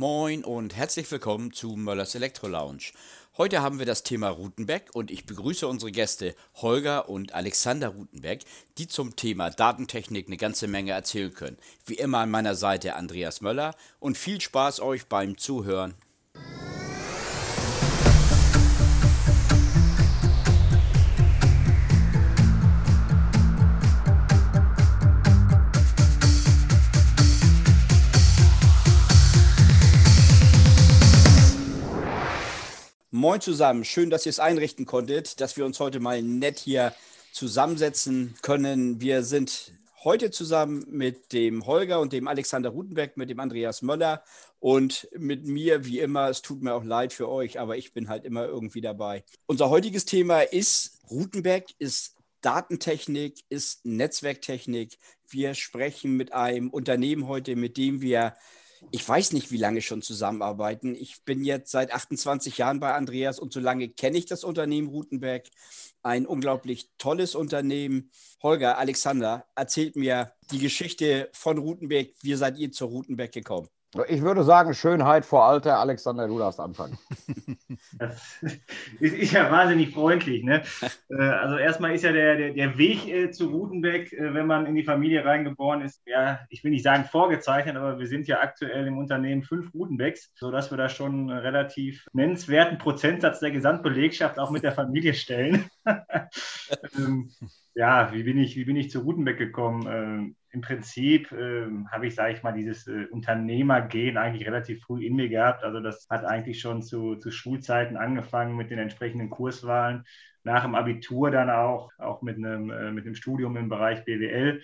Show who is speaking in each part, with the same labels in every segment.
Speaker 1: Moin und herzlich willkommen zu Möllers Elektro Lounge. Heute haben wir das Thema Rutenbeck und ich begrüße unsere Gäste Holger und Alexander Rutenbeck, die zum Thema Datentechnik eine ganze Menge erzählen können. Wie immer an meiner Seite Andreas Möller und viel Spaß euch beim Zuhören. Moin zusammen, schön, dass ihr es einrichten konntet, dass wir uns heute mal nett hier zusammensetzen können. Wir sind heute zusammen mit dem Holger und dem Alexander Rutenberg, mit dem Andreas Möller und mit mir, wie immer. Es tut mir auch leid für euch, aber ich bin halt immer irgendwie dabei. Unser heutiges Thema ist Rutenberg, ist Datentechnik, ist Netzwerktechnik. Wir sprechen mit einem Unternehmen heute, mit dem wir ich weiß nicht, wie lange schon zusammenarbeiten. Ich bin jetzt seit 28 Jahren bei Andreas und so lange kenne ich das Unternehmen Rutenberg. Ein unglaublich tolles Unternehmen. Holger, Alexander, erzählt mir die Geschichte von Rutenberg. Wie seid ihr zur Rutenberg gekommen?
Speaker 2: Ich würde sagen, Schönheit vor Alter. Alexander, du darfst anfangen.
Speaker 3: Das ist ja wahnsinnig freundlich. Ne? Äh, also erstmal ist ja der, der, der Weg äh, zu Rutenbeck, äh, wenn man in die Familie reingeboren ist, ja, ich will nicht sagen vorgezeichnet, aber wir sind ja aktuell im Unternehmen fünf Rutenbecks, sodass wir da schon einen relativ nennenswerten Prozentsatz der Gesamtbelegschaft auch mit der Familie stellen. ja, wie bin ich, wie bin ich zu Rutenbeck gekommen? Ähm, Im Prinzip ähm, habe ich, sage ich mal, dieses äh, Unternehmergehen eigentlich relativ früh in mir gehabt. Also das hat eigentlich schon zu, zu Schulzeiten angefangen mit den entsprechenden Kurswahlen. Nach dem Abitur dann auch, auch mit einem, äh, mit einem Studium im Bereich BWL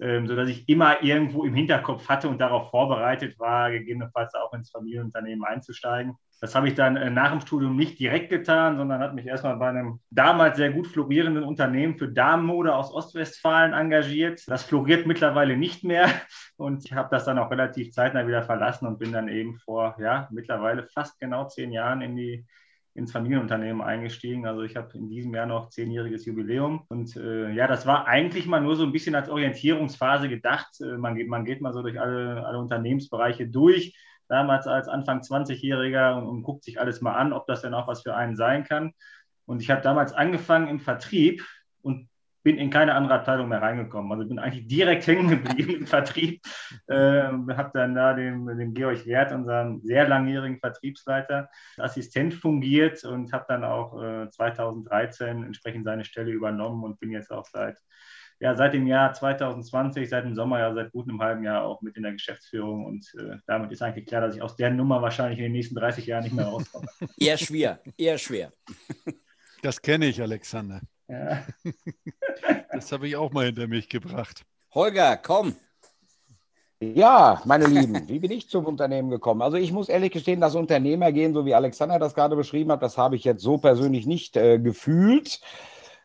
Speaker 3: ähm, sodass ich immer irgendwo im Hinterkopf hatte und darauf vorbereitet war, gegebenenfalls auch ins Familienunternehmen einzusteigen. Das habe ich dann äh, nach dem Studium nicht direkt getan, sondern hat mich erstmal bei einem damals sehr gut florierenden Unternehmen für Damenmode aus Ostwestfalen engagiert. Das floriert mittlerweile nicht mehr und ich habe das dann auch relativ zeitnah wieder verlassen und bin dann eben vor ja, mittlerweile fast genau zehn Jahren in die ins Familienunternehmen eingestiegen. Also ich habe in diesem Jahr noch zehnjähriges Jubiläum. Und äh, ja, das war eigentlich mal nur so ein bisschen als Orientierungsphase gedacht. Äh, man, geht, man geht mal so durch alle, alle Unternehmensbereiche durch, damals als Anfang 20-Jähriger und, und guckt sich alles mal an, ob das denn auch was für einen sein kann. Und ich habe damals angefangen im Vertrieb und bin in keine andere Abteilung mehr reingekommen. Also bin eigentlich direkt hängen geblieben im Vertrieb. Äh, habe dann da dem, dem Georg Wert, unserem sehr langjährigen Vertriebsleiter, Assistent fungiert und habe dann auch äh, 2013 entsprechend seine Stelle übernommen und bin jetzt auch seit ja, seit dem Jahr 2020, seit dem Sommer, ja seit gut einem halben Jahr auch mit in der Geschäftsführung. Und äh, damit ist eigentlich klar, dass ich aus der Nummer wahrscheinlich in den nächsten 30 Jahren nicht mehr rauskomme.
Speaker 1: eher schwer, eher schwer.
Speaker 4: Das kenne ich, Alexander. Ja. Das habe ich auch mal hinter mich gebracht.
Speaker 1: Holger, komm.
Speaker 2: Ja, meine Lieben, wie bin ich zum Unternehmen gekommen? Also ich muss ehrlich gestehen, das Unternehmergehen, so wie Alexander das gerade beschrieben hat, das habe ich jetzt so persönlich nicht äh, gefühlt.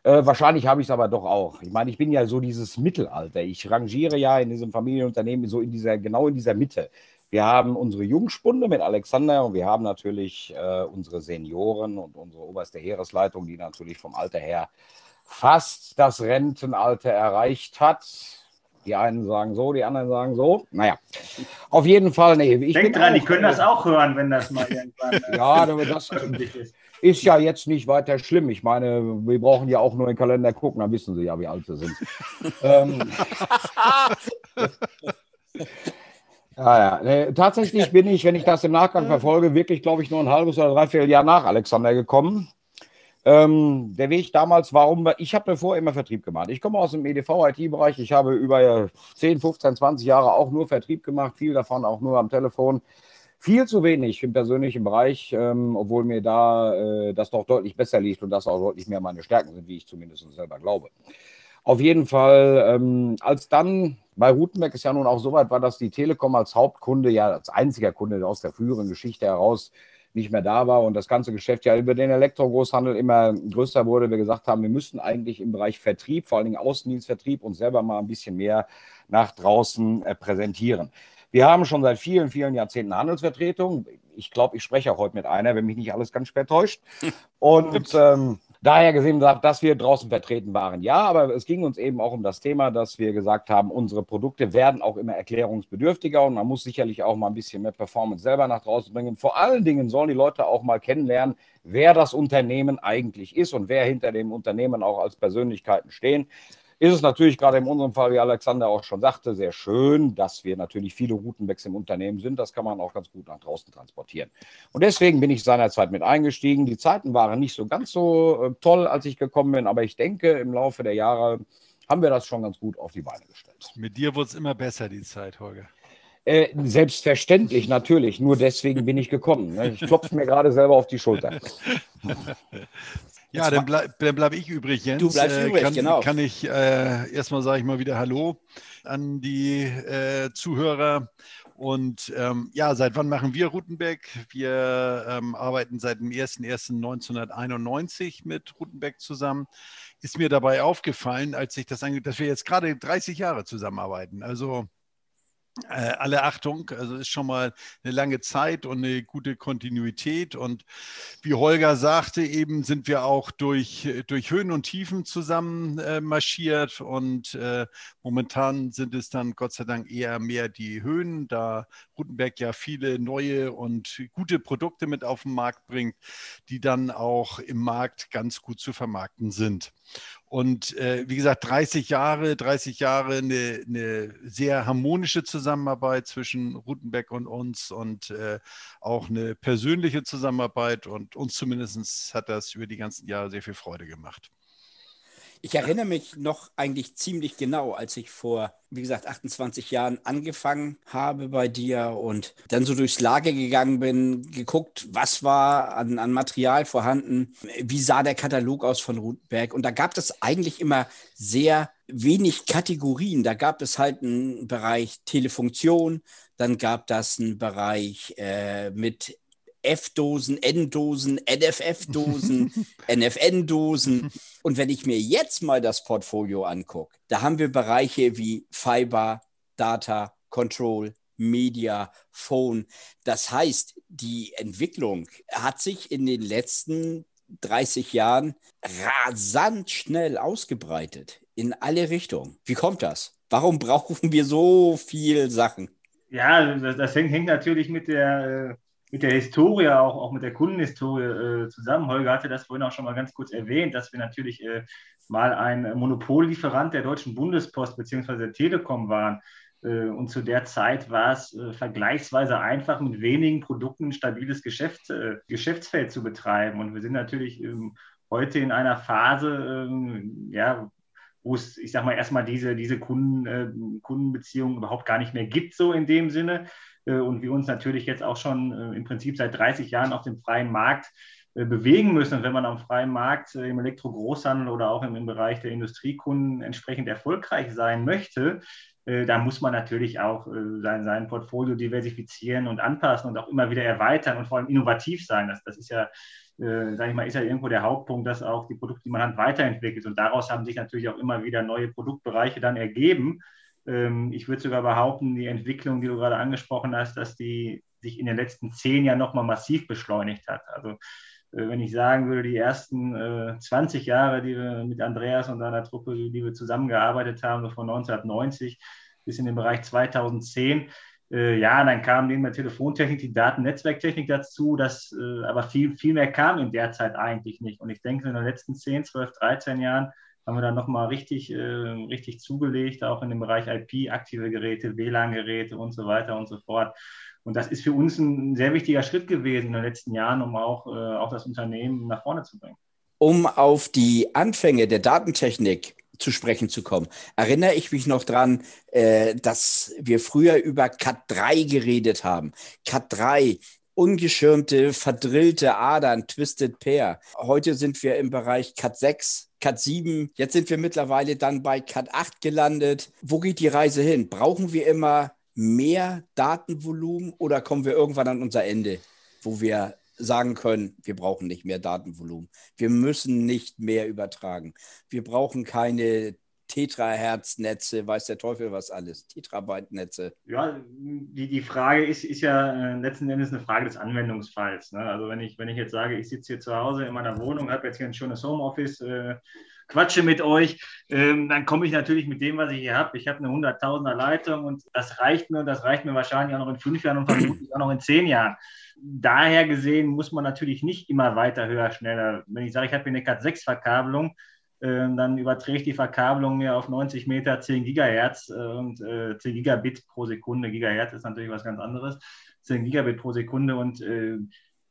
Speaker 2: Äh, wahrscheinlich habe ich es aber doch auch. Ich meine, ich bin ja so dieses Mittelalter. Ich rangiere ja in diesem Familienunternehmen so in dieser, genau in dieser Mitte. Wir haben unsere Jungspunde mit Alexander und wir haben natürlich äh, unsere Senioren und unsere oberste Heeresleitung, die natürlich vom Alter her fast das Rentenalter erreicht hat. Die einen sagen so, die anderen sagen so. Naja, auf jeden Fall, nee.
Speaker 3: Ich Denk dran, die können das auch hören, wenn das mal irgendwann
Speaker 2: äh, ja, das ist. Ist ja jetzt nicht weiter schlimm. Ich meine, wir brauchen ja auch nur den Kalender gucken, dann wissen sie ja, wie alt sie sind. ähm, Ja, ja. Tatsächlich bin ich, wenn ich das im Nachgang verfolge, wirklich, glaube ich, nur ein halbes oder dreiviertel Jahr nach Alexander gekommen. Ähm, der Weg damals war, um, ich habe davor immer Vertrieb gemacht. Ich komme aus dem EDV-IT-Bereich. Ich habe über 10, 15, 20 Jahre auch nur Vertrieb gemacht, viel davon auch nur am Telefon. Viel zu wenig im persönlichen Bereich, ähm, obwohl mir da äh, das doch deutlich besser liegt und das auch deutlich mehr meine Stärken sind, wie ich zumindest selber glaube. Auf jeden Fall, ähm, als dann bei Rutenberg ist ja nun auch so weit war, dass die Telekom als Hauptkunde, ja als einziger Kunde aus der früheren Geschichte heraus nicht mehr da war und das ganze Geschäft ja über den Elektrogroßhandel immer größer wurde. Wir gesagt haben, wir müssten eigentlich im Bereich Vertrieb, vor allen Dingen Außendienstvertrieb, uns selber mal ein bisschen mehr nach draußen äh, präsentieren. Wir haben schon seit vielen, vielen Jahrzehnten Handelsvertretung. Ich glaube, ich spreche auch heute mit einer, wenn mich nicht alles ganz spät täuscht. Und ähm, daher gesehen, dass wir draußen vertreten waren. Ja, aber es ging uns eben auch um das Thema, dass wir gesagt haben, unsere Produkte werden auch immer erklärungsbedürftiger und man muss sicherlich auch mal ein bisschen mehr Performance selber nach draußen bringen. Vor allen Dingen sollen die Leute auch mal kennenlernen, wer das Unternehmen eigentlich ist und wer hinter dem Unternehmen auch als Persönlichkeiten stehen ist es natürlich gerade in unserem Fall, wie Alexander auch schon sagte, sehr schön, dass wir natürlich viele Routenwechsel im Unternehmen sind. Das kann man auch ganz gut nach draußen transportieren. Und deswegen bin ich seinerzeit mit eingestiegen. Die Zeiten waren nicht so ganz so äh, toll, als ich gekommen bin, aber ich denke, im Laufe der Jahre haben wir das schon ganz gut auf die Beine gestellt.
Speaker 4: Mit dir wurde es immer besser, die Zeit, Holger.
Speaker 2: Äh, selbstverständlich, natürlich. Nur deswegen bin ich gekommen. Ne? Ich klopfe mir gerade selber auf die Schulter.
Speaker 4: Ja, dann, bleib, dann bleibe ich übrig, Jens.
Speaker 1: Du bleibst äh, übrig,
Speaker 4: kann,
Speaker 1: genau.
Speaker 4: Kann ich äh, erstmal, sage ich mal wieder Hallo an die äh, Zuhörer. Und ähm, ja, seit wann machen wir Rutenbeck? Wir ähm, arbeiten seit dem 01.01.1991 mit Rutenbeck zusammen. Ist mir dabei aufgefallen, als ich das ange dass wir jetzt gerade 30 Jahre zusammenarbeiten. Also äh, alle Achtung, also ist schon mal eine lange Zeit und eine gute Kontinuität. Und wie Holger sagte, eben sind wir auch durch, durch Höhen und Tiefen zusammen äh, marschiert. Und äh, momentan sind es dann Gott sei Dank eher mehr die Höhen, da Rutenberg ja viele neue und gute Produkte mit auf den Markt bringt, die dann auch im Markt ganz gut zu vermarkten sind. Und äh, wie gesagt, 30 Jahre, 30 Jahre eine, eine, sehr harmonische Zusammenarbeit zwischen Rutenbeck und uns und äh, auch eine persönliche Zusammenarbeit. Und uns zumindest hat das über die ganzen Jahre sehr viel Freude gemacht.
Speaker 1: Ich erinnere mich noch eigentlich ziemlich genau, als ich vor, wie gesagt, 28 Jahren angefangen habe bei dir und dann so durchs Lager gegangen bin, geguckt, was war an, an Material vorhanden, wie sah der Katalog aus von Rutenberg. Und da gab es eigentlich immer sehr wenig Kategorien. Da gab es halt einen Bereich Telefunktion, dann gab das einen Bereich äh, mit F-Dosen, N-Dosen, NFF-Dosen, NFN-Dosen. Und wenn ich mir jetzt mal das Portfolio angucke, da haben wir Bereiche wie Fiber, Data, Control, Media, Phone. Das heißt, die Entwicklung hat sich in den letzten 30 Jahren rasant schnell ausgebreitet in alle Richtungen. Wie kommt das? Warum brauchen wir so viel Sachen?
Speaker 3: Ja, das, hängt, hängt, natürlich mit der äh, mit der Historie, auch, auch mit der Kundenhistorie äh, zusammen. Holger hatte das vorhin auch schon mal ganz kurz erwähnt, dass wir natürlich äh, mal ein Monopollieferant der Deutschen Bundespost bzw. der Telekom waren. Äh, und zu der Zeit war es äh, vergleichsweise einfach, mit wenigen Produkten ein stabiles Geschäft, äh, Geschäftsfeld zu betreiben. Und wir sind natürlich ähm, heute in einer Phase, ähm, ja, wo es, ich sag mal, erstmal diese, diese Kunden, Kundenbeziehungen überhaupt gar nicht mehr gibt, so in dem Sinne. Äh, und wir uns natürlich jetzt auch schon äh, im Prinzip seit 30 Jahren auf dem freien Markt äh, bewegen müssen. Und wenn man am freien Markt im Elektrogroßhandel oder auch im, Bereich der Industriekunden entsprechend erfolgreich sein möchte, da muss man natürlich auch sein, sein Portfolio diversifizieren und anpassen und auch immer wieder erweitern und vor allem innovativ sein. Das, das ist ja, äh, sage ich mal, ist ja irgendwo der Hauptpunkt, dass auch die Produkte, die man hat, weiterentwickelt. Und daraus haben sich natürlich auch immer wieder neue Produktbereiche dann ergeben. Ähm, ich würde sogar behaupten, die Entwicklung, die du gerade angesprochen hast, dass die sich in den letzten zehn Jahren nochmal massiv beschleunigt hat. Also äh, wenn ich sagen würde, die ersten 20 äh, Jahre, die wir mit Andreas und seiner Truppe, die wir zusammengearbeitet haben, so von 1990 bis in den Bereich 2010, äh, ja, dann kam neben der Telefontechnik die Datennetzwerktechnik dazu, das, aber viel, viel mehr kam in der Zeit eigentlich nicht. Und ich denke, in den letzten 10, 12, 13 Jahren haben wir dann nochmal richtig, äh, richtig zugelegt, auch in dem Bereich IP, aktive Geräte, WLAN-Geräte und so weiter und so fort. Und das ist für uns ein sehr wichtiger Schritt gewesen in den letzten Jahren, um auch, äh, auch das Unternehmen nach vorne zu bringen.
Speaker 1: Um auf die Anfänge der Datentechnik zu sprechen zu kommen, erinnere ich mich noch dran, äh, dass wir früher über Cat 3 geredet haben. Cat 3, ungeschirmte, verdrillte Adern, Twisted Pair. Heute sind wir im Bereich Cat 6, Cat 7. Jetzt sind wir mittlerweile dann bei Cat 8 gelandet. Wo geht die Reise hin? Brauchen wir immer mehr Datenvolumen oder kommen wir irgendwann an unser Ende, wo wir sagen können, wir brauchen nicht mehr Datenvolumen. Wir müssen nicht mehr übertragen. Wir brauchen keine Tetrahertz-Netze, weiß der Teufel was alles, Tetrabyte-Netze.
Speaker 3: Ja, die, die Frage ist, ist ja äh, letzten Endes eine Frage des Anwendungsfalls. Ne? Also wenn ich, wenn ich jetzt sage, ich sitze hier zu Hause in meiner Wohnung, habe jetzt hier ein schönes Homeoffice, äh, quatsche mit euch, ähm, dann komme ich natürlich mit dem, was ich hier habe. Ich habe eine 100.000er Leitung und das reicht mir und das reicht mir wahrscheinlich auch noch in fünf Jahren und vermutlich auch noch in zehn Jahren. Daher gesehen muss man natürlich nicht immer weiter, höher, schneller. Wenn ich sage, ich habe hier eine Cat 6 Verkabelung, ähm, dann überträgt die Verkabelung mir auf 90 Meter 10 Gigahertz äh, und äh, 10 Gigabit pro Sekunde. Gigahertz ist natürlich was ganz anderes. 10 Gigabit pro Sekunde und äh,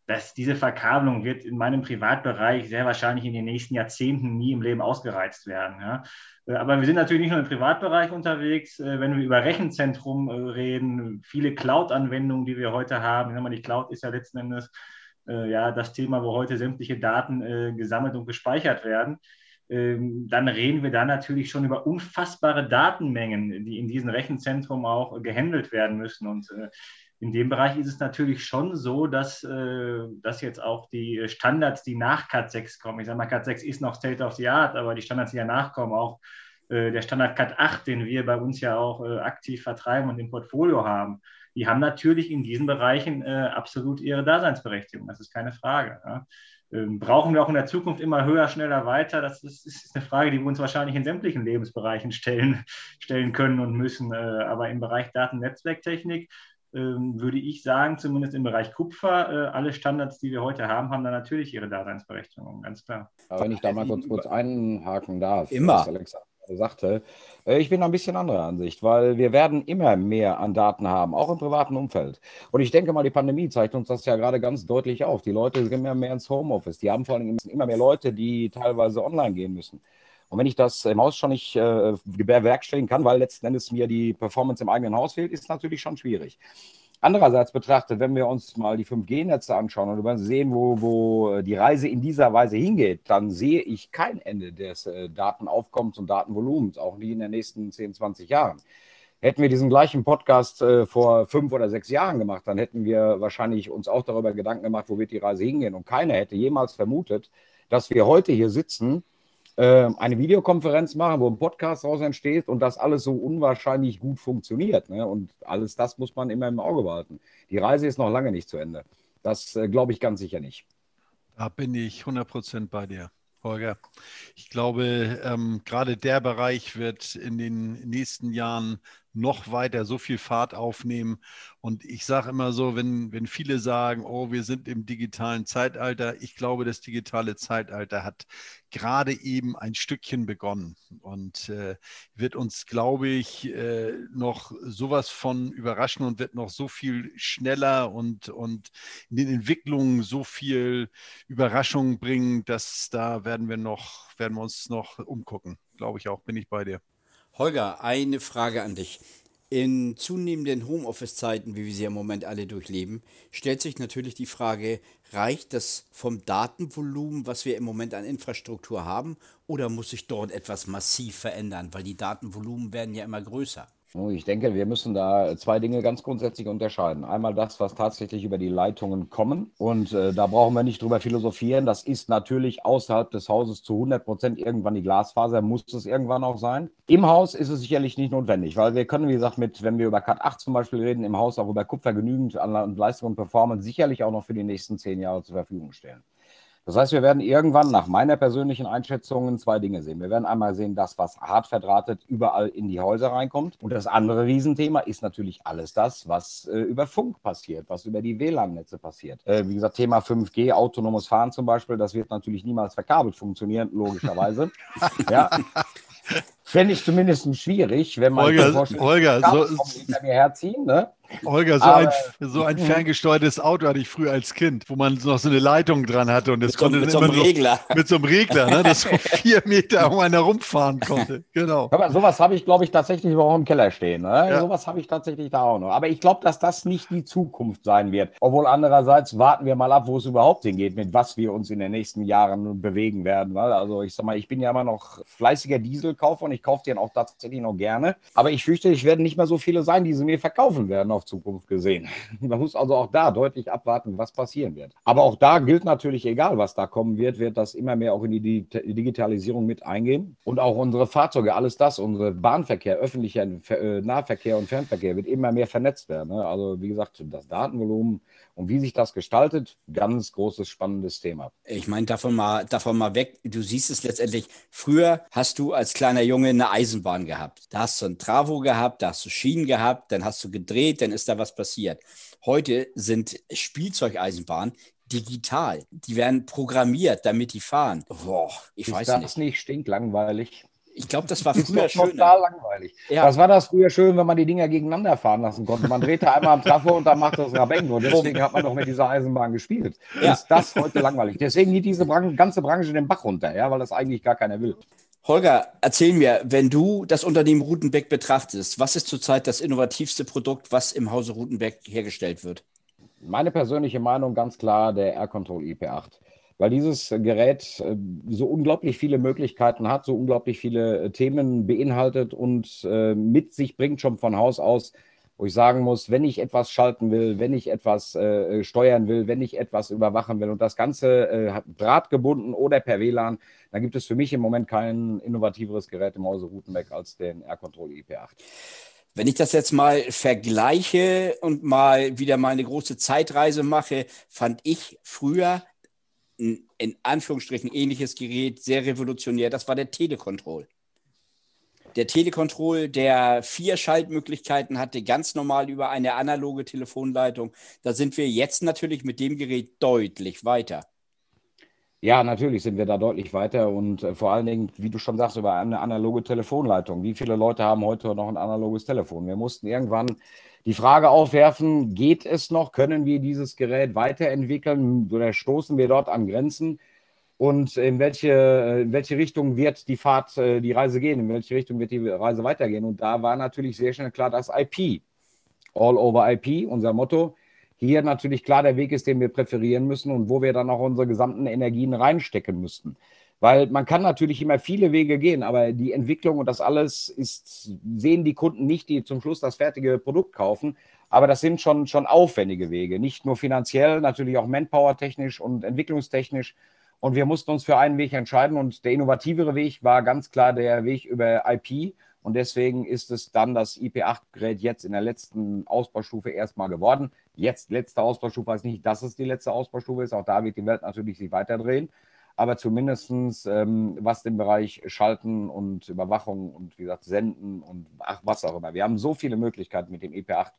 Speaker 3: dass diese Verkabelung wird in meinem Privatbereich sehr wahrscheinlich in den nächsten Jahrzehnten nie im Leben ausgereizt werden. Ja. Äh, aber wir sind natürlich nicht nur im Privatbereich unterwegs. Äh, wenn wir über Rechenzentrum äh, reden, viele Cloud-Anwendungen, die wir heute haben, die Cloud ist ja letzten Endes ja, das Thema, wo heute sämtliche Daten gesammelt und gespeichert werden. Ähm, dann reden wir da natürlich schon über unfassbare Datenmengen, die in diesem Rechenzentrum auch gehandelt werden müssen. Und in dem Bereich ist es natürlich schon so, dass, äh, dass jetzt auch die Standards, die nach Cat 6 kommen, ich sage mal, Cat 6 ist noch State of the Art, aber die Standards, die danach kommen, auch äh, der Standard Cat 8, den wir bei uns ja auch äh, aktiv vertreiben und im Portfolio haben, die haben natürlich in diesen Bereichen äh, absolut ihre Daseinsberechtigung. Das ist keine Frage. Ähm, brauchen wir auch in der Zukunft immer höher, schneller, weiter? Das ist, ist, eine Frage, die wir uns wahrscheinlich in sämtlichen Lebensbereichen stellen, stellen können und müssen. Äh, aber im Bereich Daten-Netzwerktechnik ähm, würde ich sagen, zumindest im Bereich Kupfer, äh, alle Standards, die wir heute haben, haben da natürlich ihre Daseinsberechtigung, ganz klar.
Speaker 2: Aber wenn ich da mal kurz, kurz einhaken darf,
Speaker 1: immer.
Speaker 2: Alexander sagte, äh, ich bin ein bisschen anderer Ansicht, weil wir werden immer mehr an Daten haben, auch im privaten Umfeld. Und ich denke mal, die Pandemie zeigt uns das ja gerade ganz deutlich auf. Die Leute gehen immer mehr ins Homeoffice. Die haben vor allem immer mehr Leute, die teilweise online gehen müssen. Und wenn ich das im Haus schon nicht äh, bewerkstelligen kann, weil letzten Endes mir die Performance im eigenen Haus fehlt, ist natürlich schon schwierig. Andererseits betrachtet, wenn wir uns mal die 5G-Netze anschauen und sehen, wo, wo die Reise in dieser Weise hingeht, dann sehe ich kein Ende des äh, Datenaufkommens und Datenvolumens, auch nie in den nächsten 10, 20 Jahren. Hätten wir diesen gleichen Podcast äh, vor fünf oder sechs Jahren gemacht, dann hätten wir wahrscheinlich uns auch darüber Gedanken gemacht, wo wird die Reise hingehen. Und keiner hätte jemals vermutet, dass wir heute hier sitzen äh, eine Videokonferenz machen, wo ein Podcast daraus entsteht und das alles so unwahrscheinlich gut funktioniert. Ne? Und alles das muss man immer im Auge behalten. Die Reise ist noch lange nicht zu Ende. Das äh, glaube ich ganz sicher nicht.
Speaker 4: Da bin ich 100% bei dir. Holger. Ich glaube, ähm, gerade der Bereich wird in den nächsten Jahren noch weiter so viel Fahrt aufnehmen. Und ich sage immer so, wenn, wenn viele sagen, oh, wir sind im digitalen Zeitalter, ich glaube, das digitale Zeitalter hat gerade eben ein Stückchen begonnen und äh, wird uns, glaube ich, äh, noch sowas von überraschen und wird noch so viel schneller und, und in den Entwicklungen so viel Überraschung bringen, dass da werden wir noch, werden wir uns noch umgucken. Glaube ich auch, bin ich bei dir.
Speaker 1: Holger, eine Frage an dich. In zunehmenden Homeoffice-Zeiten, wie wir sie im Moment alle durchleben, stellt sich natürlich die Frage, reicht das vom Datenvolumen, was wir im Moment an Infrastruktur haben, oder muss sich dort etwas massiv verändern, weil die Datenvolumen werden ja immer größer?
Speaker 2: Oh, ich denke, wir müssen da zwei Dinge ganz grundsätzlich unterscheiden. Einmal das, was tatsächlich über die Leitungen kommen. Und äh, da brauchen wir nicht drüber philosophieren. Das ist natürlich außerhalb des Hauses zu 100 Prozent irgendwann die Glasfaser, muss es irgendwann auch sein. Im Haus ist es sicherlich nicht notwendig, weil wir können, wie gesagt, mit, wenn wir über Cat 8 zum Beispiel reden, im Haus auch über Kupfer genügend an Leistung und Performance sicherlich auch noch für die nächsten zehn Jahre zur Verfügung stellen. Das heißt, wir werden irgendwann nach meiner persönlichen Einschätzung zwei Dinge sehen. Wir werden einmal sehen, das, was hart verdrahtet überall in die Häuser reinkommt. Und das andere Riesenthema ist natürlich alles das, was äh, über Funk passiert, was über die WLAN-Netze passiert. Äh, wie gesagt, Thema 5G, autonomes Fahren zum Beispiel, das wird natürlich niemals verkabelt funktionieren, logischerweise. ja. Fände ich zumindest schwierig, wenn man
Speaker 4: Holger, Holger so,
Speaker 2: hinter mir herziehen, ne?
Speaker 4: Holger, so, ein, so ein ferngesteuertes Auto hatte ich früher als Kind, wo man noch so eine Leitung dran hatte und das mit konnte
Speaker 1: so, mit so einem Regler.
Speaker 4: So, mit so einem Regler, ne, das so vier Meter um einen herumfahren konnte. Genau.
Speaker 2: Aber sowas habe ich, glaube ich, tatsächlich auch im Keller stehen. Ne? Ja. Sowas habe ich tatsächlich da auch noch. Aber ich glaube, dass das nicht die Zukunft sein wird. Obwohl andererseits warten wir mal ab, wo es überhaupt hingeht, mit was wir uns in den nächsten Jahren bewegen werden. Weil, also ich sag mal, ich bin ja immer noch fleißiger Dieselkaufer und ich kaufe den auch tatsächlich noch gerne. Aber ich fürchte, ich werden nicht mehr so viele sein, die sie mir verkaufen werden auf Zukunft gesehen. Man muss also auch da deutlich abwarten, was passieren wird. Aber auch da gilt natürlich, egal was da kommen wird, wird das immer mehr auch in die Digitalisierung mit eingehen. Und auch unsere Fahrzeuge, alles das, unsere Bahnverkehr, öffentlicher äh, Nahverkehr und Fernverkehr wird immer mehr vernetzt werden. Ne? Also wie gesagt, das Datenvolumen und wie sich das gestaltet, ganz großes, spannendes Thema.
Speaker 1: Ich meine, davon mal, davon mal weg, du siehst es letztendlich, früher hast du als kleiner Junge eine Eisenbahn gehabt. Da hast du ein Travo gehabt, da hast du Schienen gehabt, dann hast du gedreht, dann ist da was passiert. Heute sind Spielzeugeisenbahnen digital. Die werden programmiert, damit die fahren.
Speaker 2: Boah, ich ist weiß das nicht. nicht stinklangweilig.
Speaker 1: Ich glaube, das war früher
Speaker 2: schön. Total langweilig. Ja. Was war das früher schön, wenn man die Dinger gegeneinander fahren lassen konnte? Man drehte einmal am Trafo und dann macht das Rabeng. Und deswegen hat man doch mit dieser Eisenbahn gespielt. Ja. Ist das heute langweilig? Deswegen geht diese Bran ganze Branche den Bach runter, ja, weil das eigentlich gar keiner will.
Speaker 1: Holger, erzähl mir, wenn du das Unternehmen Rutenbeck betrachtest, was ist zurzeit das innovativste Produkt, was im Hause Rutenbeck hergestellt wird?
Speaker 2: Meine persönliche Meinung ganz klar der Air Control IP8 weil dieses Gerät äh, so unglaublich viele Möglichkeiten hat, so unglaublich viele äh, Themen beinhaltet und äh, mit sich bringt schon von Haus aus, wo ich sagen muss, wenn ich etwas schalten will, wenn ich etwas äh, steuern will, wenn ich etwas überwachen will und das Ganze äh, drahtgebunden oder per WLAN, dann gibt es für mich im Moment kein innovativeres Gerät im Hause Routenbeck als den Air Control IP8.
Speaker 1: Wenn ich das jetzt mal vergleiche und mal wieder mal eine große Zeitreise mache, fand ich früher ein in Anführungsstrichen ähnliches Gerät, sehr revolutionär. Das war der Telekontroll. Der Telekontroll, der vier Schaltmöglichkeiten hatte, ganz normal über eine analoge Telefonleitung. Da sind wir jetzt natürlich mit dem Gerät deutlich weiter.
Speaker 2: Ja, natürlich sind wir da deutlich weiter und äh, vor allen Dingen, wie du schon sagst, über eine analoge Telefonleitung. Wie viele Leute haben heute noch ein analoges Telefon? Wir mussten irgendwann die Frage aufwerfen, geht es noch? Können wir dieses Gerät weiterentwickeln oder stoßen wir dort an Grenzen? Und in welche, in welche Richtung wird die Fahrt, äh, die Reise gehen? In welche Richtung wird die Reise weitergehen? Und da war natürlich sehr schnell klar, dass IP, All over IP, unser Motto, hier natürlich klar der Weg ist, den wir präferieren müssen und wo wir dann auch unsere gesamten Energien reinstecken müssten. Weil man kann natürlich immer viele Wege gehen, aber die Entwicklung und das alles ist, sehen die Kunden nicht, die zum Schluss das fertige Produkt kaufen. Aber das sind schon, schon aufwendige Wege, nicht nur finanziell, natürlich auch manpower-technisch und entwicklungstechnisch. Und wir mussten uns für einen Weg entscheiden und der innovativere Weg war ganz klar der Weg über IP. Und deswegen ist es dann das IP8-Gerät jetzt in der letzten Ausbaustufe erstmal geworden. Jetzt letzte Ausbaustufe heißt nicht, dass es die letzte Ausbaustufe ist. Auch da wird die Welt natürlich sich weiterdrehen aber zumindest ähm, was den Bereich Schalten und Überwachung und wie gesagt Senden und ach, was auch immer. Wir haben so viele Möglichkeiten mit dem EP8.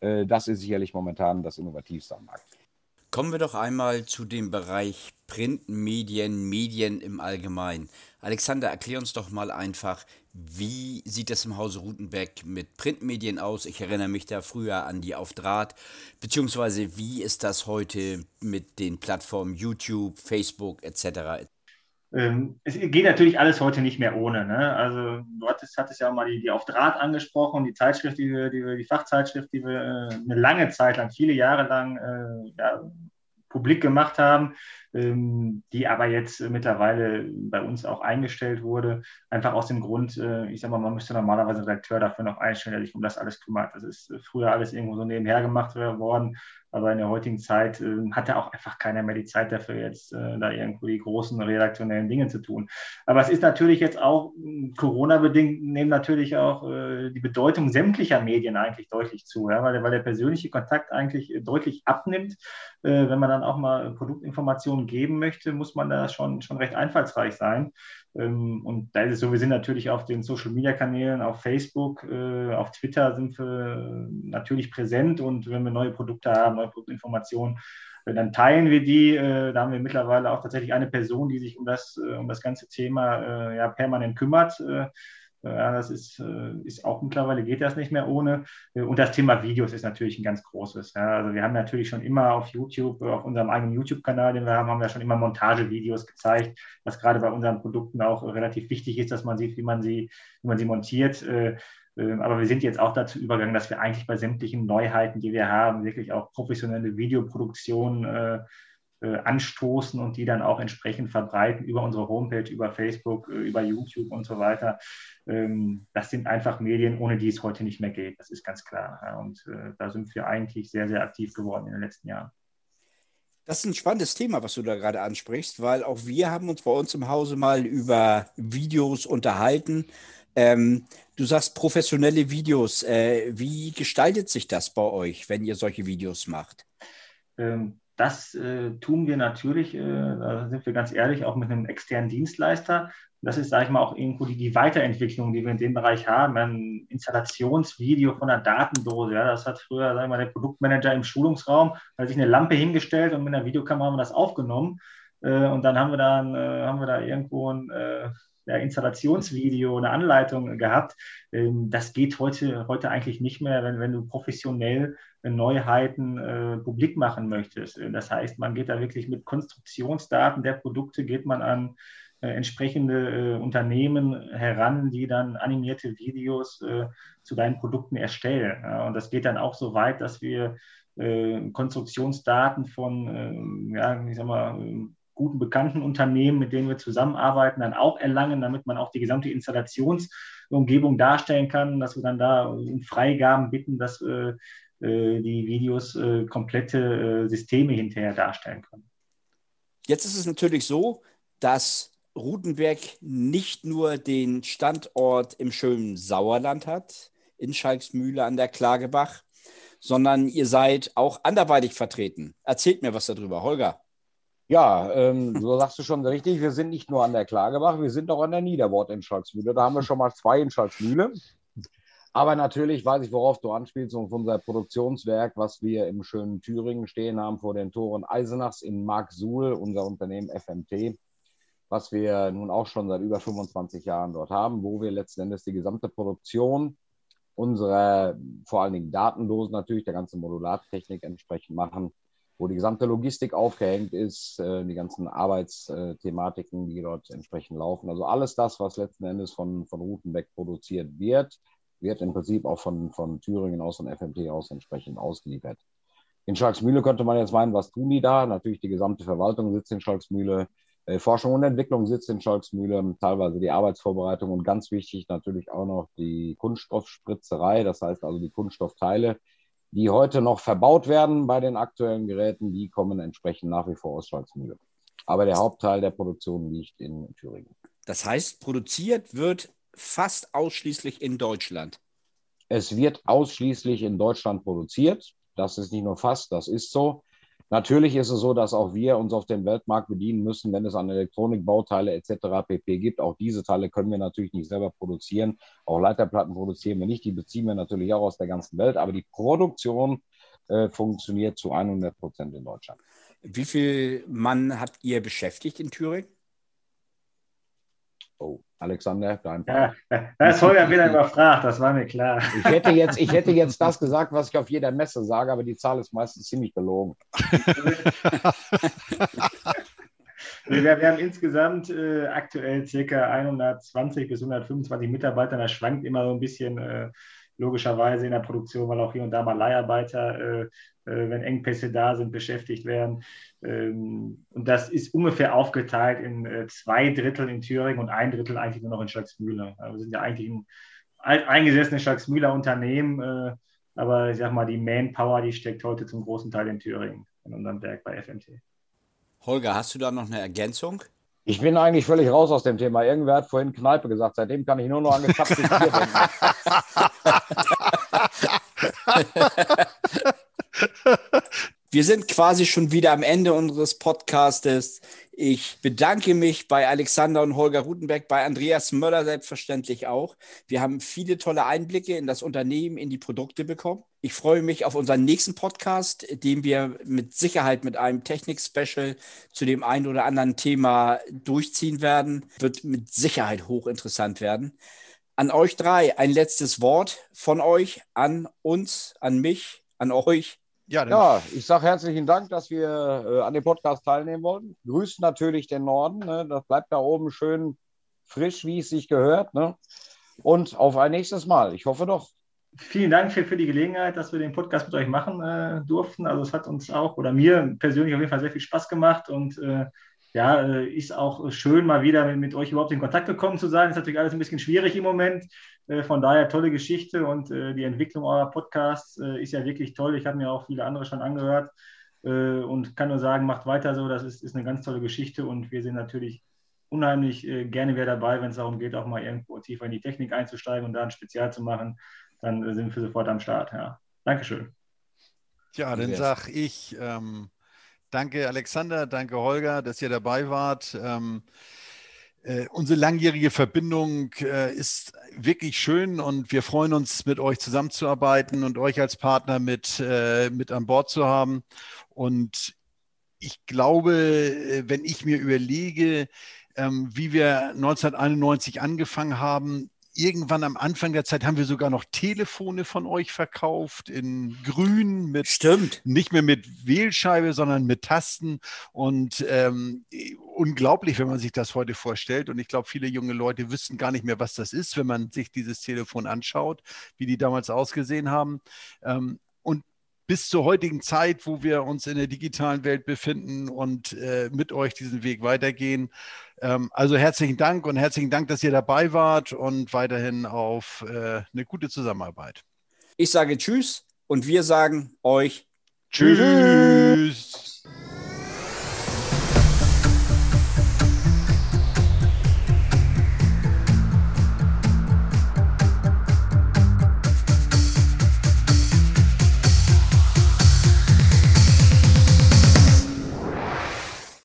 Speaker 2: Äh, das ist sicherlich momentan das Innovativste am Markt.
Speaker 1: Kommen wir doch einmal zu dem Bereich Printmedien, Medien im Allgemeinen. Alexander, erklär uns doch mal einfach, wie sieht es im Hause Rutenbeck mit Printmedien aus? Ich erinnere mich da früher an die Auf Draht, beziehungsweise wie ist das heute mit den Plattformen YouTube, Facebook etc.?
Speaker 3: Ähm, es geht natürlich alles heute nicht mehr ohne. Ne? Also du hattest, hattest ja mal die, die Auf Draht angesprochen, die Zeitschrift, die die, die Fachzeitschrift, die wir äh, eine lange Zeit lang, viele Jahre lang äh, ja, publik gemacht haben, ähm, die aber jetzt mittlerweile bei uns auch eingestellt wurde. Einfach aus dem Grund, äh, ich sage mal, man müsste normalerweise einen Redakteur dafür noch einstellen, der sich um das alles kümmert. Das ist früher alles irgendwo so nebenher gemacht worden. Aber in der heutigen Zeit äh, hat ja auch einfach keiner mehr die Zeit dafür, jetzt äh, da irgendwo die großen redaktionellen Dinge zu tun. Aber es ist natürlich jetzt auch hm, Corona-bedingt, nehmen natürlich auch äh, die Bedeutung sämtlicher Medien eigentlich deutlich zu, ja? weil, weil der persönliche Kontakt eigentlich deutlich abnimmt. Äh, wenn man dann auch mal Produktinformationen geben möchte, muss man da schon, schon recht einfallsreich sein. Ähm, und da ist es so, wir sind natürlich auf den Social-Media-Kanälen, auf Facebook, äh, auf Twitter sind wir natürlich präsent und wenn wir neue Produkte haben, neue Produktinformationen, äh, dann teilen wir die. Äh, da haben wir mittlerweile auch tatsächlich eine Person, die sich um das, um das ganze Thema ja, permanent kümmert. Ja, das ist, äh, ist auch mittlerweile geht das nicht mehr ohne. Äh, und das Thema Videos ist natürlich ein ganz großes. Ja. Also wir haben natürlich schon immer auf YouTube, auf unserem eigenen YouTube-Kanal, den wir haben, haben wir schon immer Montagevideos gezeigt, was gerade bei unseren Produkten auch relativ wichtig ist, dass man sieht, wie man sie, wie man sie montiert. Äh, aber wir sind jetzt auch dazu übergegangen, dass wir eigentlich bei sämtlichen Neuheiten, die wir haben, wirklich auch professionelle Videoproduktion äh, anstoßen und die dann auch entsprechend verbreiten über unsere Homepage, über Facebook, äh, über YouTube und so weiter. Ähm, das sind einfach Medien, ohne die es heute nicht mehr geht. Das ist ganz klar. Und äh, da sind wir eigentlich sehr, sehr aktiv geworden in den letzten Jahren.
Speaker 1: Das ist ein spannendes Thema, was du da gerade ansprichst, weil auch wir haben uns bei uns im Hause mal über Videos unterhalten. Ähm, du sagst professionelle Videos. Äh, wie gestaltet sich das bei euch, wenn ihr solche Videos macht?
Speaker 3: Ähm, das äh, tun wir natürlich, äh, da sind wir ganz ehrlich, auch mit einem externen Dienstleister. Das ist, sage ich mal, auch irgendwo die, die, Weiterentwicklung, die wir in dem Bereich haben. Ein Installationsvideo von einer Datendose. Ja, das hat früher, sagen wir mal, der Produktmanager im Schulungsraum, hat sich eine Lampe hingestellt und mit einer Videokamera haben wir das aufgenommen. Äh, und dann haben wir, dann, äh, haben wir da irgendwo ein äh, Installationsvideo, eine Anleitung gehabt. Ähm, das geht heute, heute eigentlich nicht mehr, wenn, wenn du professionell äh, Neuheiten äh, publik machen möchtest. Äh, das heißt, man geht da wirklich mit Konstruktionsdaten der Produkte, geht man an äh, entsprechende äh, Unternehmen heran, die dann animierte Videos äh, zu deinen Produkten erstellen. Ja, und das geht dann auch so weit, dass wir Konstruktionsdaten von, ja, ich sag mal, guten bekannten Unternehmen, mit denen wir zusammenarbeiten, dann auch erlangen, damit man auch die gesamte Installationsumgebung darstellen kann, dass wir dann da um Freigaben bitten, dass äh, äh die Videos äh, komplette äh, Systeme hinterher darstellen können.
Speaker 1: Jetzt ist es natürlich so, dass Rutenberg nicht nur den Standort im schönen Sauerland hat, in Schalksmühle an der Klagebach, sondern ihr seid auch anderweitig vertreten. Erzählt mir was darüber, Holger.
Speaker 2: Ja, ähm, so sagst du schon richtig. Wir sind nicht nur an der Klagebach, wir sind auch an der Niederwort in Schalksmühle. Da haben wir schon mal zwei in Schalksmühle. Aber natürlich weiß ich, worauf du anspielst, auf unser Produktionswerk, was wir im schönen Thüringen stehen haben, vor den Toren Eisenachs in Marksuhl, unser Unternehmen FMT, was wir nun auch schon seit über 25 Jahren dort haben, wo wir letzten Endes die gesamte Produktion unserer vor allen Dingen Datendosen natürlich, der ganzen Modulartechnik entsprechend machen wo die gesamte Logistik aufgehängt ist, äh, die ganzen Arbeitsthematiken, die dort entsprechend laufen. Also alles das, was letzten Endes von, von Routenbeck produziert wird, wird im Prinzip auch von, von Thüringen aus und FMT aus entsprechend ausgeliefert. In Schalksmühle könnte man jetzt meinen, was tun die da? Natürlich die gesamte Verwaltung sitzt in Schalksmühle, äh, Forschung und Entwicklung sitzt in Schalksmühle, teilweise die Arbeitsvorbereitung und ganz wichtig natürlich auch noch die Kunststoffspritzerei, das heißt also die Kunststoffteile, die heute noch verbaut werden bei den aktuellen Geräten, die kommen entsprechend nach wie vor aus Schalksmühle. Aber der Hauptteil der Produktion liegt in Thüringen.
Speaker 1: Das heißt, produziert wird fast ausschließlich in Deutschland.
Speaker 2: Es wird ausschließlich in Deutschland produziert. Das ist nicht nur fast, das ist so. Natürlich ist es so, dass auch wir uns auf den Weltmarkt bedienen müssen, wenn es an Elektronikbauteile etc. pp. gibt. Auch diese Teile können wir natürlich nicht selber produzieren. Auch Leiterplatten produzieren wir nicht. Die beziehen wir natürlich auch aus der ganzen Welt. Aber die Produktion äh, funktioniert zu 100 Prozent in Deutschland.
Speaker 1: Wie viel Mann habt ihr beschäftigt in Thüringen?
Speaker 2: Oh, Alexander,
Speaker 3: dein Part. Ja, da ist Holger wieder überfragt, das war mir klar.
Speaker 2: Ich hätte, jetzt, ich hätte jetzt das gesagt, was ich auf jeder Messe sage, aber die Zahl ist meistens ziemlich gelogen.
Speaker 3: wir, wir, haben insgesamt äh, aktuell ca. 120 bis 125 Mitarbeiter. Das schwankt immer so ein bisschen. Äh, logischerweise in der Produktion, weil auch hier und da mal Leiharbeiter, äh, wenn Engpässe da sind, beschäftigt werden. Ähm, und das ist ungefähr aufgeteilt in äh, zwei Drittel in Thüringen und ein Drittel eigentlich nur noch in Schalksmühle. Also wir sind ja eigentlich ein eingesessenes Schalksmühler Unternehmen, äh, aber ich sag mal, die Manpower, die steckt heute zum großen Teil in Thüringen, in unserem Werk bei FMT.
Speaker 1: Holger, hast du da noch eine Ergänzung?
Speaker 2: Ich bin eigentlich völlig raus aus dem Thema. Irgendwer hat vorhin Kneipe gesagt. Seitdem kann ich nur noch an gezapftes Bier denken.
Speaker 1: Wir sind quasi schon wieder am Ende unseres Podcastes. Ich bedanke mich bei Alexander und Holger Rutenberg, bei Andreas Möller selbstverständlich auch. Wir haben viele tolle Einblicke in das Unternehmen, in die Produkte bekommen. Ich freue mich auf unseren nächsten Podcast, den wir mit Sicherheit mit einem Technik-Special zu dem einen oder anderen Thema durchziehen werden. Wird mit Sicherheit hochinteressant werden. An euch drei ein letztes Wort von euch, an uns, an mich, an euch.
Speaker 2: Ja, ja ich sage herzlichen Dank, dass wir äh, an dem Podcast teilnehmen wollen. Grüßt natürlich den Norden. Ne? Das bleibt da oben schön frisch, wie es sich gehört. Ne? Und auf ein nächstes Mal. Ich hoffe doch.
Speaker 3: vielen Dank für, für die Gelegenheit, dass wir den Podcast mit euch machen äh, durften. Also es hat uns auch oder mir persönlich auf jeden Fall sehr viel Spaß gemacht und äh, ja, äh, ist auch schön, mal wieder mit, mit, euch überhaupt in Kontakt gekommen zu sein. Ist natürlich alles ein bisschen schwierig im Moment. Äh, von daher tolle Geschichte und äh, die Entwicklung eurer Podcasts äh, ist ja wirklich toll. Ich habe mir auch viele andere schon angehört und kann nur sagen, macht weiter so. Das ist, ist eine ganz tolle Geschichte und wir sind natürlich unheimlich gerne wieder dabei, wenn es darum geht, auch mal irgendwo tiefer in die Technik einzusteigen und da ein Spezial zu machen dann sind wir sofort am Start. Ja. Dankeschön.
Speaker 4: Ja, dann sage ich ähm, danke Alexander, danke Holger, dass ihr dabei wart. Ähm, äh, unsere langjährige Verbindung äh, ist wirklich schön und wir freuen uns, mit euch zusammenzuarbeiten und euch als Partner mit, äh, mit an Bord zu haben. Und ich glaube, äh, wenn ich mir überlege, ähm, wie wir 1991 angefangen haben, irgendwann am Anfang der Zeit haben wir sogar noch Telefone von euch verkauft in grün mit
Speaker 1: Stimmt.
Speaker 4: nicht mehr mit Wählscheibe, sondern mit Tasten und ähm, unglaublich, wenn man sich das heute vorstellt. Und ich glaube, viele junge Leute wissen gar nicht mehr, was das ist, wenn man sich dieses Telefon anschaut, wie die damals ausgesehen haben. Ähm, bis zur heutigen Zeit, wo wir uns in der digitalen Welt befinden und äh, mit euch diesen Weg weitergehen. Ähm, also herzlichen Dank und herzlichen Dank, dass ihr dabei wart und weiterhin auf äh, eine gute Zusammenarbeit.
Speaker 1: Ich sage Tschüss und wir sagen euch
Speaker 4: Tschüss.